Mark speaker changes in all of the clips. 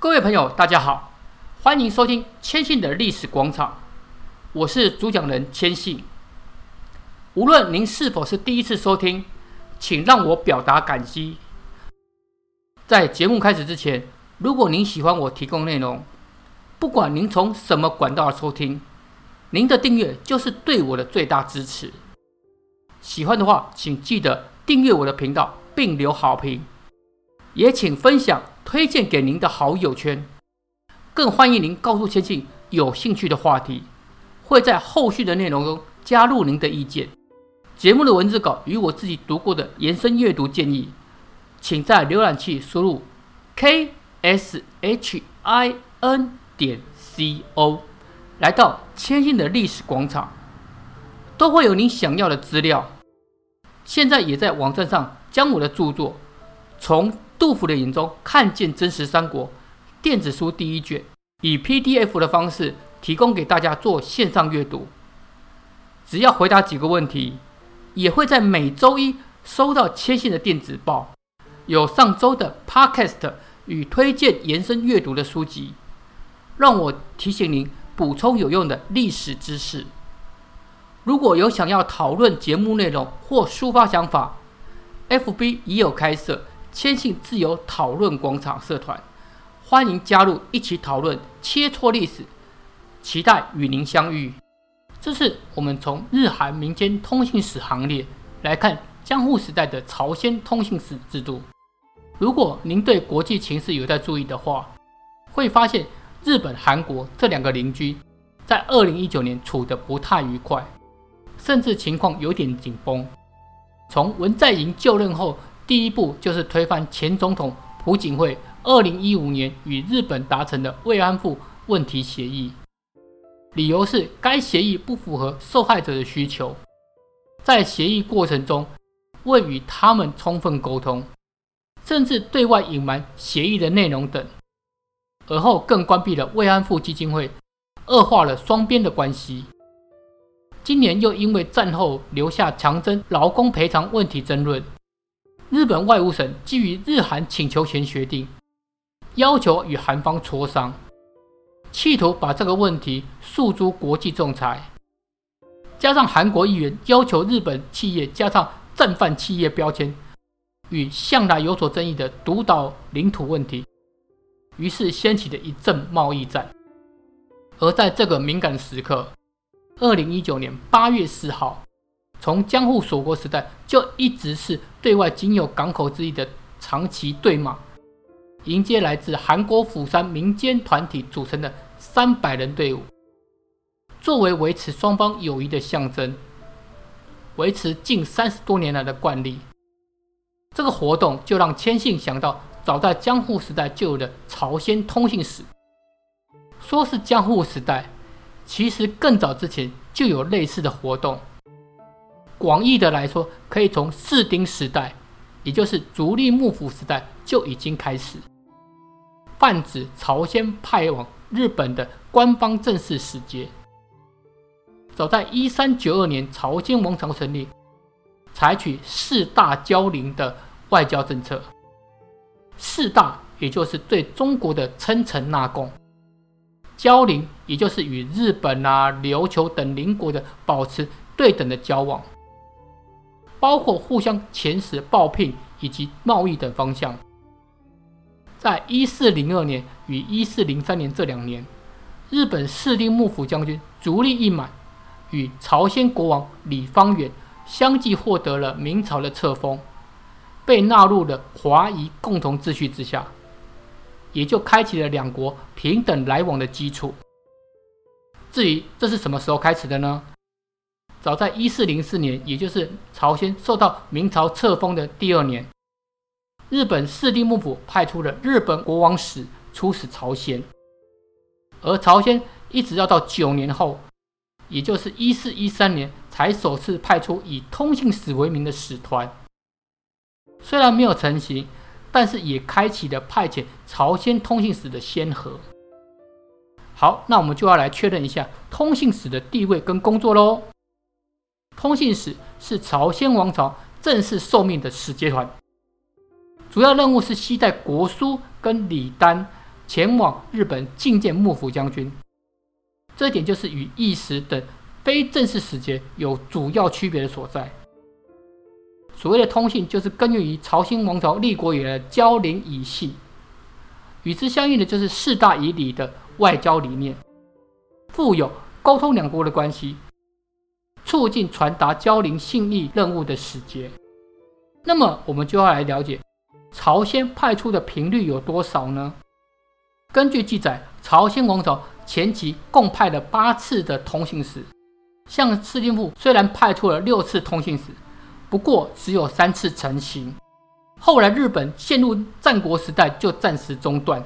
Speaker 1: 各位朋友，大家好，欢迎收听千信的历史广场，我是主讲人千信。无论您是否是第一次收听，请让我表达感激。在节目开始之前，如果您喜欢我提供内容，不管您从什么管道收听，您的订阅就是对我的最大支持。喜欢的话，请记得订阅我的频道并留好评，也请分享推荐给您的好友圈。更欢迎您告诉千信有兴趣的话题，会在后续的内容中加入您的意见。节目的文字稿与我自己读过的延伸阅读建议，请在浏览器输入 k s h i n 点 c o，来到千信的历史广场，都会有您想要的资料。现在也在网站上将我的著作《从杜甫的眼中看见真实三国》电子书第一卷，以 PDF 的方式提供给大家做线上阅读。只要回答几个问题，也会在每周一收到切信的电子报，有上周的 Podcast 与推荐延伸阅读的书籍，让我提醒您补充有用的历史知识。如果有想要讨论节目内容或抒发想法，FB 已有开设千信自由讨论广场社团，欢迎加入一起讨论切磋历史，期待与您相遇。这是我们从日韩民间通信史行列来看江户时代的朝鲜通信史制度。如果您对国际情势有在注意的话，会发现日本、韩国这两个邻居在二零一九年处得不太愉快。甚至情况有点紧绷。从文在寅就任后，第一步就是推翻前总统朴槿惠二零一五年与日本达成的慰安妇问题协议，理由是该协议不符合受害者的需求，在协议过程中未与他们充分沟通，甚至对外隐瞒协议的内容等，而后更关闭了慰安妇基金会，恶化了双边的关系。今年又因为战后留下强征劳工赔偿问题争论，日本外务省基于日韩请求权决定，要求与韩方磋商，企图把这个问题诉诸国际仲裁。加上韩国议员要求日本企业加上战犯企业标签，与向来有所争议的独岛领土问题，于是掀起了一阵贸易战。而在这个敏感时刻，二零一九年八月四号，从江户锁国时代就一直是对外仅有港口之一的长崎对马，迎接来自韩国釜山民间团体组成的三百人队伍，作为维持双方友谊的象征，维持近三十多年来的惯例。这个活动就让千信想到，早在江户时代就有的朝鲜通信史，说是江户时代。其实更早之前就有类似的活动。广义的来说，可以从室町时代，也就是足利幕府时代就已经开始，泛指朝鲜派往日本的官方正式使节。早在一三九二年，朝鲜王朝成立，采取四大交邻的外交政策。四大，也就是对中国的称臣纳贡。交邻，也就是与日本啊、琉球等邻国的保持对等的交往，包括互相遣使、报聘以及贸易等方向。在一四零二年与一四零三年这两年，日本室町幕府将军足利义满与朝鲜国王李方远相继获得了明朝的册封，被纳入了华夷共同秩序之下。也就开启了两国平等来往的基础。至于这是什么时候开始的呢？早在一四零四年，也就是朝鲜受到明朝册封的第二年，日本室町幕府派出了日本国王使出使朝鲜，而朝鲜一直要到九年后，也就是一四一三年，才首次派出以通信使为名的使团。虽然没有成型。但是也开启了派遣朝鲜通信使的先河。好，那我们就要来确认一下通信使的地位跟工作喽。通信使是朝鲜王朝正式受命的使节团，主要任务是携带国书跟礼单前往日本觐见幕府将军。这点就是与议时等非正式使节有主要区别的所在。所谓的通信，就是根源于朝鲜王朝立国以来的交邻以信，与之相应的就是四大以礼的外交理念，富有沟通两国的关系，促进传达交邻信义任务的使节。那么，我们就要来了解朝鲜派出的频率有多少呢？根据记载，朝鲜王朝前期共派了八次的通信使，像室町幕府虽然派出了六次通信使。不过只有三次成行，后来日本陷入战国时代就暂时中断，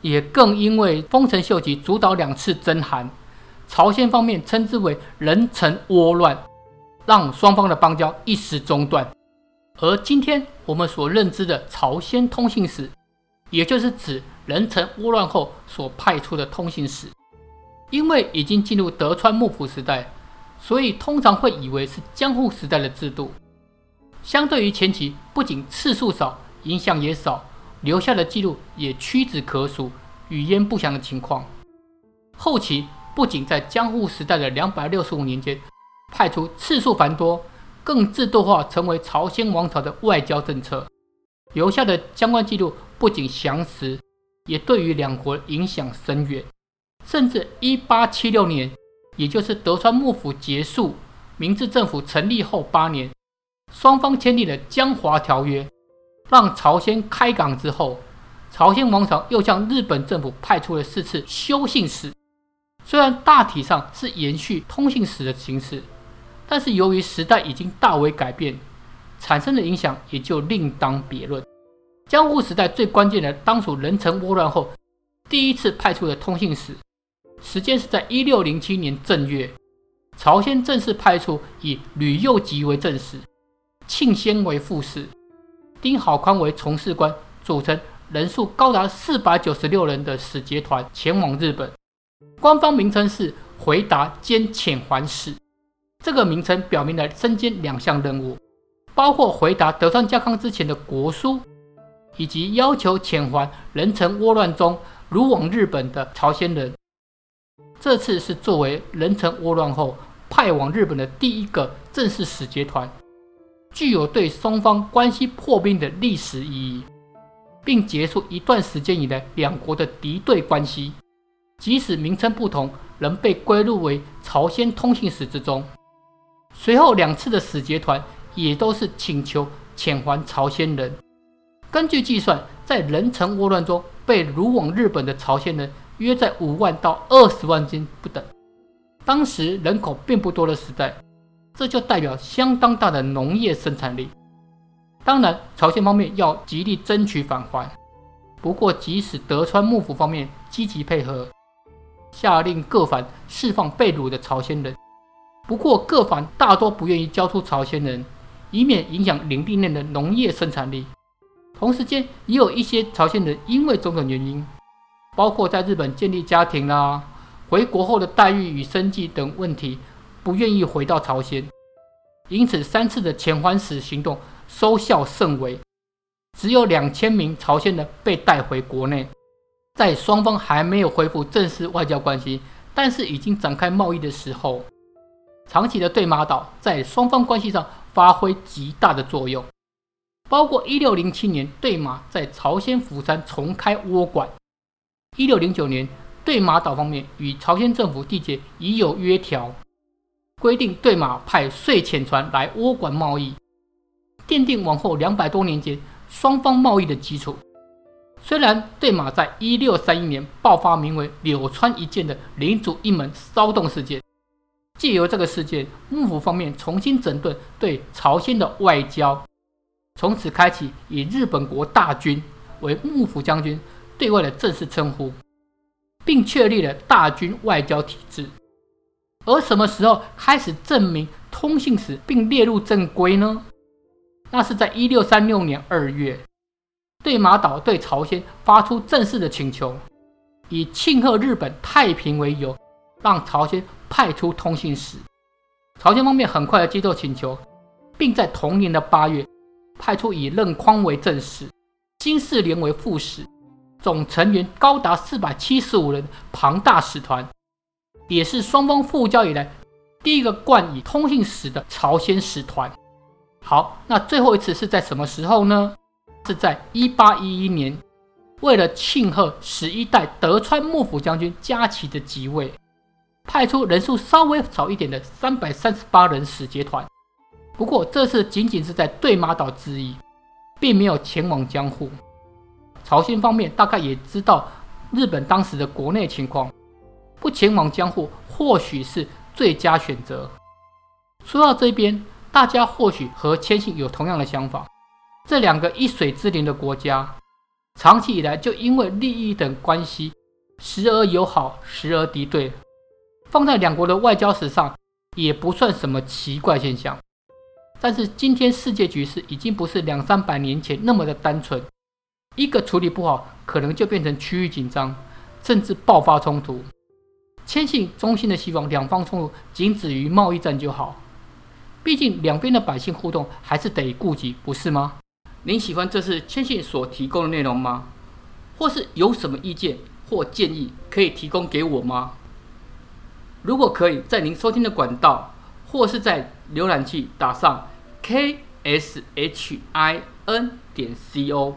Speaker 1: 也更因为丰臣秀吉主导两次征韩，朝鲜方面称之为壬辰倭乱，让双方的邦交一时中断。而今天我们所认知的朝鲜通信使，也就是指壬辰倭乱后所派出的通信使，因为已经进入德川幕府时代，所以通常会以为是江户时代的制度。相对于前期，不仅次数少，影响也少，留下的记录也屈指可数，语焉不详的情况。后期不仅在江户时代的两百六十五年间，派出次数繁多，更制度化成为朝鲜王朝的外交政策，留下的相关记录不仅详实，也对于两国影响深远。甚至一八七六年，也就是德川幕府结束，明治政府成立后八年。双方签订了江华条约，让朝鲜开港之后，朝鲜王朝又向日本政府派出了四次修信使。虽然大体上是延续通信使的形式，但是由于时代已经大为改变，产生的影响也就另当别论。江户时代最关键的当属壬辰倭乱后第一次派出的通信使，时间是在一六零七年正月，朝鲜正式派出以吕右吉为正使。庆先为副使，丁好宽为从事官，组成人数高达四百九十六人的使节团前往日本。官方名称是回答兼遣还使。这个名称表明了身兼两项任务，包括回答德川家康之前的国书，以及要求遣还壬辰倭乱中虏往日本的朝鲜人。这次是作为壬辰倭乱后派往日本的第一个正式使节团。具有对双方关系破冰的历史意义，并结束一段时间以来两国的敌对关系。即使名称不同，仍被归入为朝鲜通信使之中。随后两次的使节团也都是请求遣还朝鲜人。根据计算，在壬辰倭乱中被掳往日本的朝鲜人约在五万到二十万斤不等。当时人口并不多的时代。这就代表相当大的农业生产力。当然，朝鲜方面要极力争取返还。不过，即使德川幕府方面积极配合，下令各藩释放被掳的朝鲜人，不过各藩大多不愿意交出朝鲜人，以免影响领地内的农业生产力。同时间，也有一些朝鲜人因为种种原因，包括在日本建立家庭啦、啊、回国后的待遇与生计等问题。不愿意回到朝鲜，因此三次的遣还使行动收效甚微，只有两千名朝鲜人被带回国内。在双方还没有恢复正式外交关系，但是已经展开贸易的时候，长崎的对马岛在双方关系上发挥极大的作用，包括一六零七年对马在朝鲜釜山重开倭馆，一六零九年对马岛方面与朝鲜政府缔结已有约条。规定对马派税遣船来倭馆贸易，奠定往后两百多年间双方贸易的基础。虽然对马在一六三一年爆发名为“柳川一件”的领主一门骚动事件，借由这个事件，幕府方面重新整顿对朝鲜的外交，从此开启以日本国大军为幕府将军对外的正式称呼，并确立了大军外交体制。而什么时候开始证明通信使并列入正规呢？那是在一六三六年二月，对马岛对朝鲜发出正式的请求，以庆贺日本太平为由，让朝鲜派出通信使。朝鲜方面很快接受请求，并在同年的八月派出以任匡为正使，金世廉为副使，总成员高达四百七十五人庞大使团，也是双方复交以来第一个冠以通信使的朝鲜使团。好，那最后一次是在什么时候呢？是在一八一一年，为了庆贺十一代德川幕府将军加齐的即位，派出人数稍微少一点的三百三十八人使节团。不过这次仅仅是在对马岛之役，并没有前往江户。朝鲜方面大概也知道日本当时的国内情况，不前往江户或许是最佳选择。说到这边，大家或许和千信有同样的想法：这两个一水之灵的国家，长期以来就因为利益等关系，时而友好，时而敌对，放在两国的外交史上也不算什么奇怪现象。但是今天世界局势已经不是两三百年前那么的单纯，一个处理不好，可能就变成区域紧张，甚至爆发冲突。千信衷心的希望两方冲突仅止于贸易战就好，毕竟两边的百姓互动还是得顾及，不是吗？您喜欢这次千信所提供的内容吗？或是有什么意见或建议可以提供给我吗？如果可以在您收听的管道，或是在浏览器打上。k s h i n 点 c o，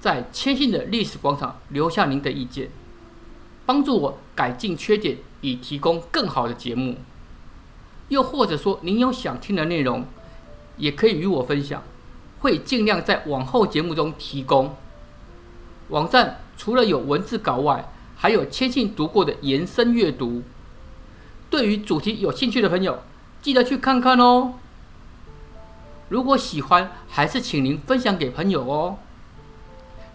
Speaker 1: 在千信的历史广场留下您的意见，帮助我改进缺点，以提供更好的节目。又或者说您有想听的内容，也可以与我分享，会尽量在往后节目中提供。网站除了有文字稿外，还有千信读过的延伸阅读。对于主题有兴趣的朋友，记得去看看哦。如果喜欢，还是请您分享给朋友哦。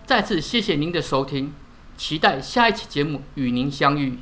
Speaker 1: 再次谢谢您的收听，期待下一期节目与您相遇。